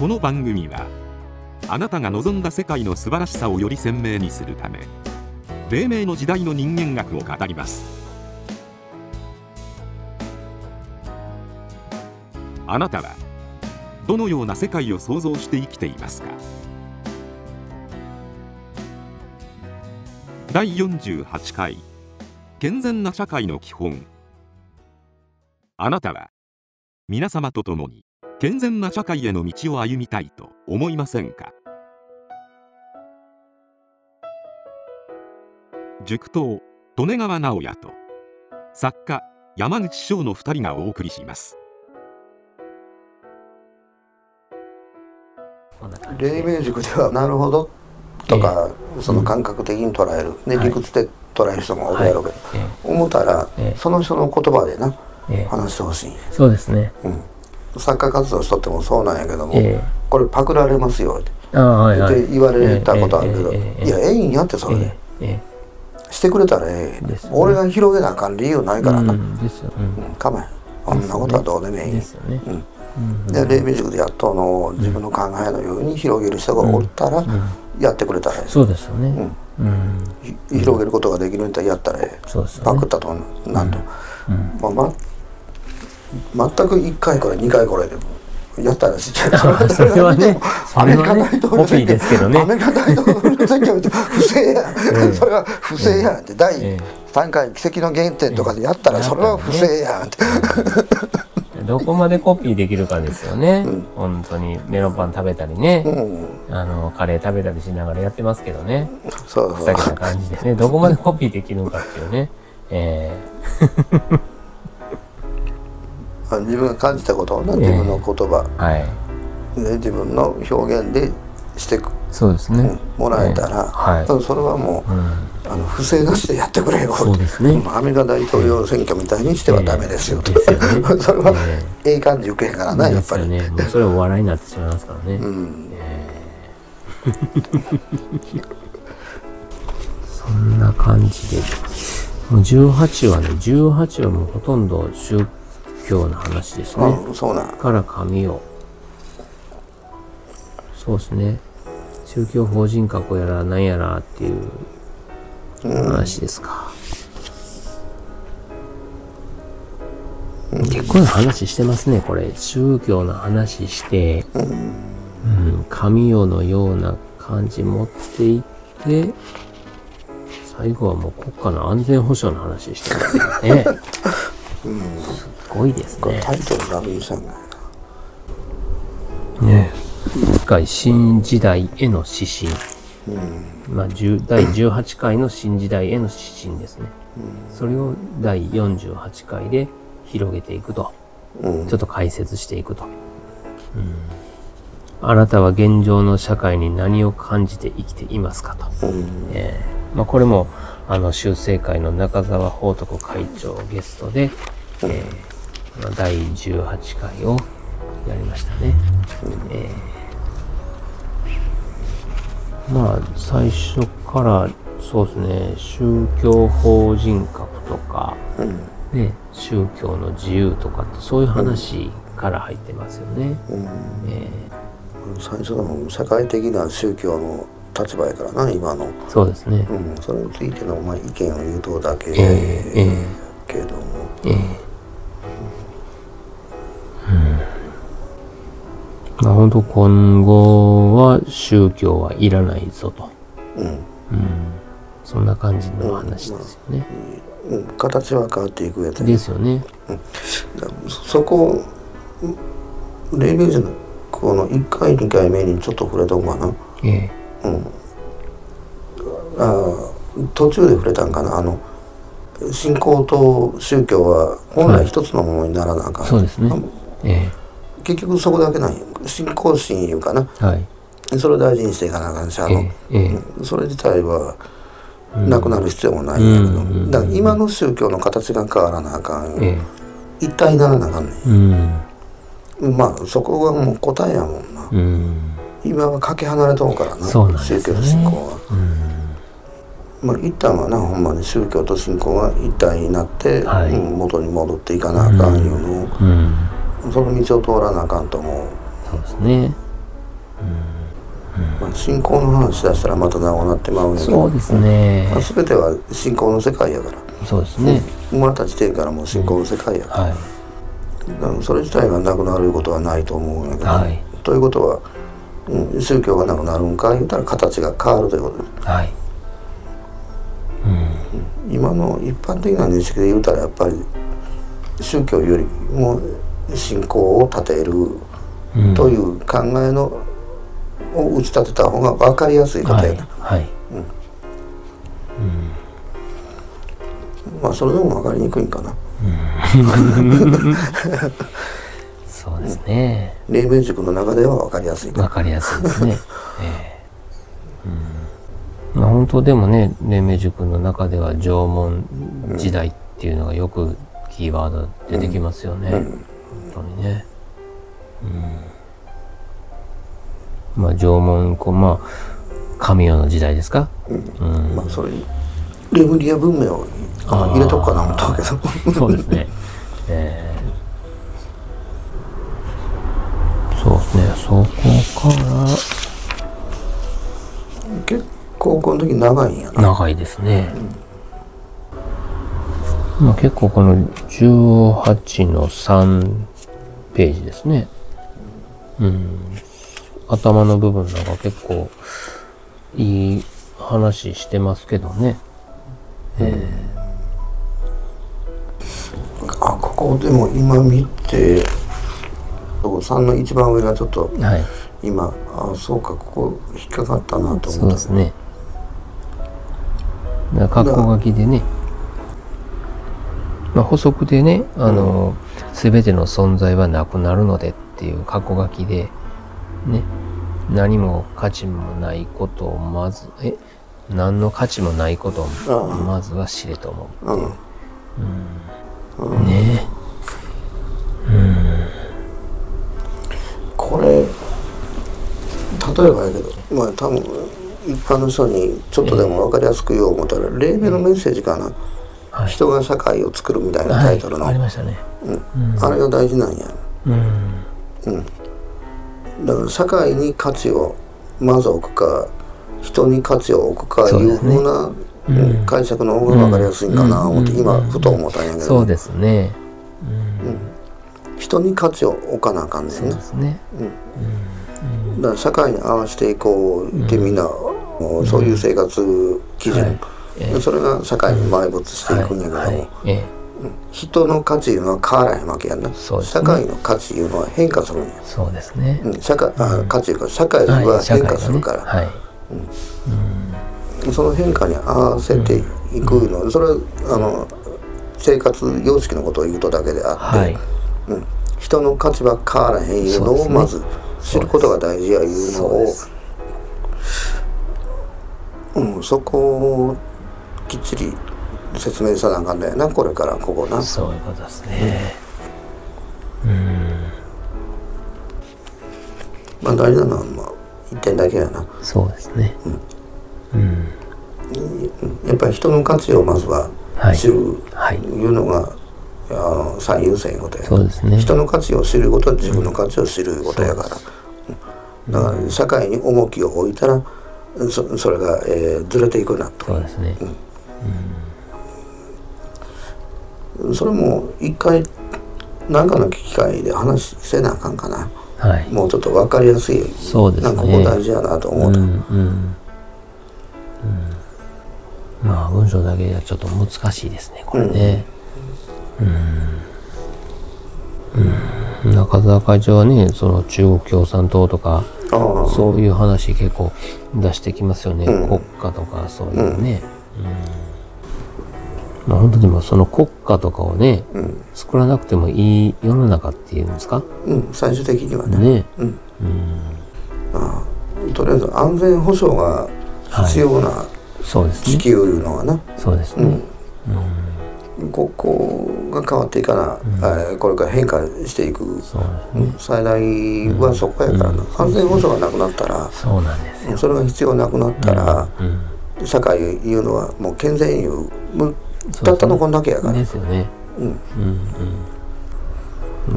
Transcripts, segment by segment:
この番組はあなたが望んだ世界の素晴らしさをより鮮明にするため黎明の時代の人間学を語ります。あなたはどのような世界を想像して生きていますか？第48回健全な社会の基本。あなたは皆様と共に健全な社会への道を歩みたいと思いませんか？塾頭利根川直也と作家山口翔の2人がお送りします。黎明塾ではなるほど。とか、えー、その感覚的に捉える、ね、理屈で捉える人もおるやろうけど、はい。えー、思ったら、えー、その人の言葉でな、話してほしい。そうですね、うん作家活動しとってもそうなんやけども、えー、これパクられますよって。言われたことあるけど、えー、いやええんやってそれ。で、えー、してくれたらええ、ね、俺が広げなあかん理由ないからな、うんですよ、うん、構えこん。なことはどうでもいい、ですよね。うん、で黎明塾でやっとの自分の考えのように広げる人がおったら、やってくれたらええ、そうですよね、うん。広げることができるんだったらやったらええ、そうですね、パクったとなんと、まあまあ全く1回から2回これでもやったらしい。それはねアメリカ大統領選挙、ね、アメリカ大統領選挙不正や、うん、それは不正やんって。第3回奇跡の原点とかでやったらそれは不正やんって。どこまでコピーできるかですよね、うん、本当にメロンパン食べたりね、うん、あのカレー食べたりしながらやってますけどね。そうそう。ふざけた感じでね。どこまでコピーできるのかっていうね。えー自分が感じたことをな、自分の言葉、はい、で自分の表現でしてそうですね、もらえたら、はい、それはもう、うん、あの不正なしでやってくれよ。そうですね。アメリカ大統領選挙みたいにしてはダメですよ、えー、それは、えー、ええ感じ受けへんからなやっぱり。ね。それはお笑いになってしまいますからね、うん。えー、そんな感じでもう18はね。18はもうほとんど宗教の話ですね。そうなから紙を。そうですね。宗教法人格やら何やらっていう話ですか。うん、結構な話してますね、これ。宗教の話して、うん、神代のような感じ持っていって、最後はもう国家の安全保障の話してますよね。うん、すごいですね。タイトルラブユーさんね一回新時代への指針。うん、まあ、第18回の新時代への指針ですね。うん、それを第48回で広げていくと。うん、ちょっと解説していくと。うんあなたは現状の社会に何を感じて生きていますかと。うん、えー、まあ、これも、あの、修正会の中澤宝徳会長ゲストで、えー、第18回をやりましたね。えー、まあ、最初からそうですね、宗教法人格とか、うん、ね、宗教の自由とかってそういう話から入ってますよね。うん、えー、最初の社会的な宗教の立場やからな今の。そうですね、うん、それについての、まあ、意見を言うとだけ、えーえー、けども、えーまあ、本当今後は宗教はいらないぞと。うん。うん。そんな感じの話ですよね。うん、まあ、形は変わっていくやつですよね。うん、そこ、レビュージのこの1回2回目にちょっと触れとこうかな。ええ。うん。あ途中で触れたんかな。あの、信仰と宗教は本来一つのものにならなあかん、はい、そうですね。ええ。結局そこだけなんよ信仰心いうかな、はい、それを大事にしていかなあかんしあの、ええそれ自体はなくなる必要もないんやけど、うん、だから今の宗教の形が変わらなあかん、え一体にならなあかんねん、うん、まあそこがもう答えやもんな、うん、今はかけ離れとうからな、ね、宗教と信仰は。まあ、一旦はなほんまに宗教と信仰が一体になって、はい、元に戻っていかなあかんよの、うんその道を通らなあかんと思う。そうですね。まあ、信仰の話出したらまた長くなってまうんやけど。そうですね、まあ、全ては信仰の世界やから。そうですね。生まれた時点からもう信仰の世界やから、はい、それ自体がなくなることはないと思うんやけど、はい、ということは、うん、宗教がなくなるんか言うたら形が変わるということ。です、はい。うん、今の一般的な認識で言うたらやっぱり宗教よりも信仰を立てるという考えの、を打ち立てた方が分かりやすいことやな。はい、はいうん、まあそれでも分かりにくいんかな。そうですね。黎明塾の中では分かりやすい。分かりやすいですね。えー、うん、まあ本当でもね黎明塾の中では縄文時代っていうのがよくキーワード出てきますよね。うん、本当にね。うん、まあ縄文こうまあ神代の時代ですか？うん。うん、まあそれレムリア文明を入れとくかな思ったけど。そうですね。えー、そうですね。そこから結構この時長いんやな。長いですね。うんまあ、結構この18の3ページですね。うん。頭の部分なんか結構いい話してますけどね。えー、あ、ここでも今見て、3の一番上がちょっと、はい、今、あ、そうか、ここ引っかかったなと思った。そうですね。格好書きでね。まあ、補足でね、あの、す、べ、ての存在はなくなるのでっていう過去書きで、ね、何も価値もないことをまず、え、何の価値もないことをまずは知れと思うっていう。うん、ねうん。これ、例えばやけど、まあ多分、一般の人にちょっとでも分かりやすく言おう思ったら、黎明のメッセージかな。はい、人が社会を作るみたいなタイトルの、はい、ありましたね、うん、あれが大事なんや。うん、うん、だから社会に価値をまず置くか人に価値を置くかいうふうな、ね、解釈の方が分かりやすいんかな思って、今ふと思ったんやけど、そうですね、うん、人に価値を置かなあかんねんね。だから社会に合わせていこうってみんな、そういう生活基準、それが社会に埋没していくんやけども、はい。はい。えー、人の価値いうのは変わらへんわけやんな、ね、社会の価値いうのは変化するんや。そうですね、うん、社会あ価値いうか社会は変化するから、はい、ねうん、その変化に合わせていくの、うん、それはあの生活様式のことを言うとだけであって、はい。うん、人の価値は変わらへんいうのをまず知ることが大事やいうのを。うん、そこきっちり説明さなあかんだよなこれからここな。そういうことですね。うん。まあ大事なのはまあ一点だけやな。そうですね。うん、うん、やっぱり人の価値をまずは知る、はい、いうのが、あの最優先ことや。そうですね。人の価値を知ることは自分の価値を知ることやから、うん、だから社会に重きを置いたらそそれが、えー、ずれていくなと。そうですね、うんそれも一回何かの機会で話せなあかんかな、はい、もうちょっと分かりやすいそうです、ね、なんかここ大事やなと思うと、うん。うん。うん、まあ文章だけではちょっと難しいですねこれね。うん、うん、中澤会長はねその中国共産党とかそういう話結構出してきますよね、うん、国家とかそういうね、うんまあ、本当にもその国家とかをね、うん、作らなくてもいい世の中っていうんですか、うん、最終的にはね。ね。うん、ああとりあえず安全保障が必要な、地球いうのはな。そうですね。うん、ここが変わっていかな、うん、これから変化していく、ね、最大はそこやからな、安全保障がなくなったらそうなんですよ。それが必要なくなったら、社会いうのはもう健全いうたったのこんだけやから。ですよねうんうん。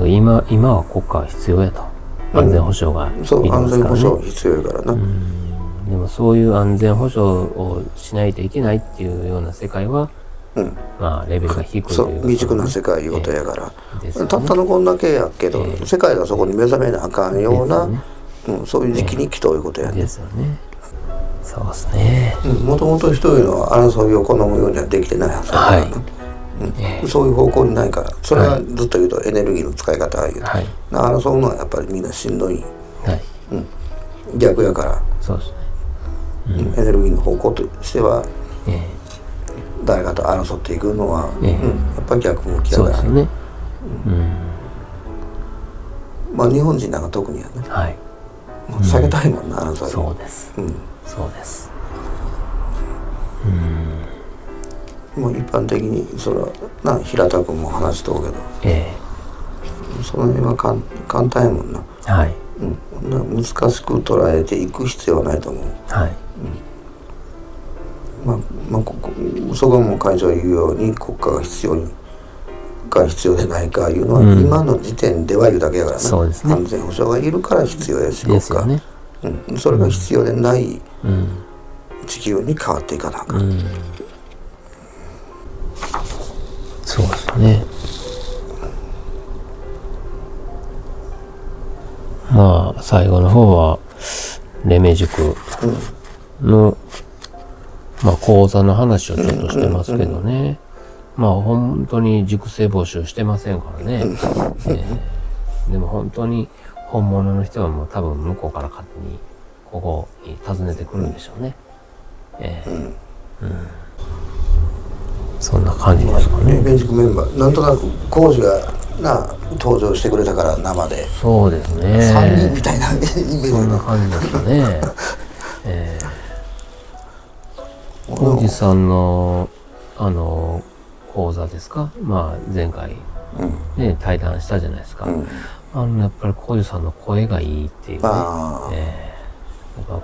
うん。今今は国家は必要やと。安全保障が、ね、そう安全保障必要やからな。でもそういう安全保障をしないといけないっていうような世界は、うん、まあレベルが低いというそう未熟な世界いうことやから、えーね、たったのこんだけやけど、えー、世界がそこに目覚めなあかんような、ね、うん、そういう時期に来ということやね。ですよね。そうですね。もともと一人の争いを好むようにはできてないはずだから、はい。うん、そういう方向にないから。それはずっと言うとエネルギーの使い方が言う、はい、争うのはやっぱりみんなしんどい、はい。うん、逆やから。そうですね、うん、エネルギーの方向としては、えー、誰かと争っていくのは、えー、うん、やっぱり逆向きやから。そうですね、うん、まあ日本人なんか特にやね、はい、避けたいもんな争いそうです、うん、そうです。うん。もう一般的にそれはな平田君も話しとうけど、ええ、その辺はかん簡単やもんな、はい。うん、難しく捉えていく必要はないと思う、はい。うん、まあ、まあ、ここそこも会長が言うように国家が必要にか必要でないかいうのは、うん、今の時点では言うだけやからな、ね、安全保障がいるから必要やし国家、ね、うん、それが必要でない地球に変わっていかなあかん、うん。そうですね。まあ、最後の方は、レメ塾の、まあ、講座の話をちょっとしてますけどね。まあ、本当に塾生募集してませんからね。えー、でも本当に本物の人はもう多分向こうから勝手にここに訪ねてくるんでしょうね。えー、うん。そんな感じですかね。ベメンバーなんとなく工事がな登場してくれたから生で。そうですね。3人みたいなイメージ。そんな感じですね。えー、浩二さんのあの講座ですか？まあ前回。ね、うん、対談したじゃないですか、うん、あのやっぱり浩二さんの声がいいっていうね、えー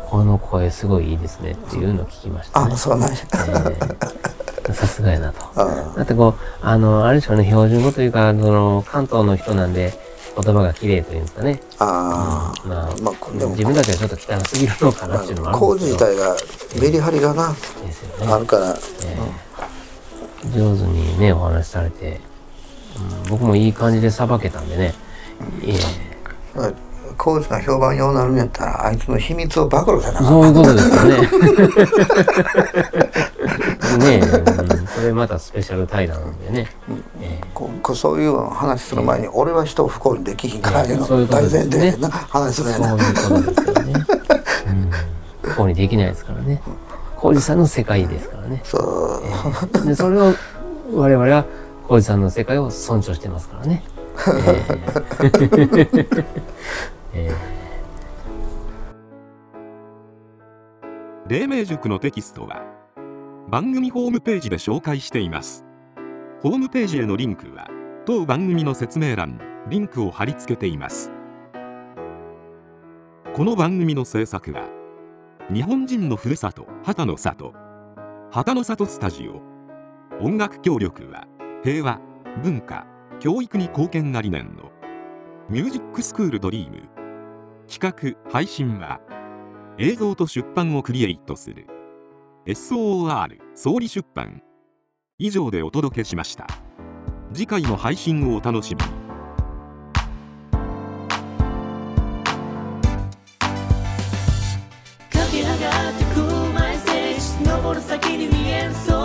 この声すごいいいですねっていうのを聞きましたね。あ、そうなんや。えーさすがやなと。だってこう、あの、あれでしょうね、標準語というか、その、関東の人なんで、言葉が綺麗というんですかね。ああ、うん、まあ、まあ、でも自分たちはちょっと汚すぎるのかなっていうのもあるんですけど。工事自体がメリハリがな、ですよね、あるから、えー、上手にね、お話しされて、うん、僕もいい感じでさばけたんでね。いえーコーチが評判ようなるんやったらあいつの秘密を暴露せなそういうことですよね。ねえ、うん、それまたスペシャル対談でね。うんえー、こそういう話する前に、俺は人を不幸にできひんからいうの大前提でな話するやな。そういうことですよね。うん、不幸にできないですからね。浩二さんの世界ですからね。そう。えー、でそれを我々は浩二さんの世界を尊重してますからね。黎明塾のテキストは番組ホームページで紹介していますホームページへのリンクは当番組の説明欄にリンクを貼り付けていますこの番組の制作は日本人のふるさと旗の里旗の里スタジオ音楽協力は平和文化教育に貢献が理念の。ミュージックスクールドリーム。企画配信は映像と出版をクリエイトする。SOR 総理出版。以上でお届けしました。次回の配信をお楽しみに。駆け上がってく前選手登る先に見えんそう。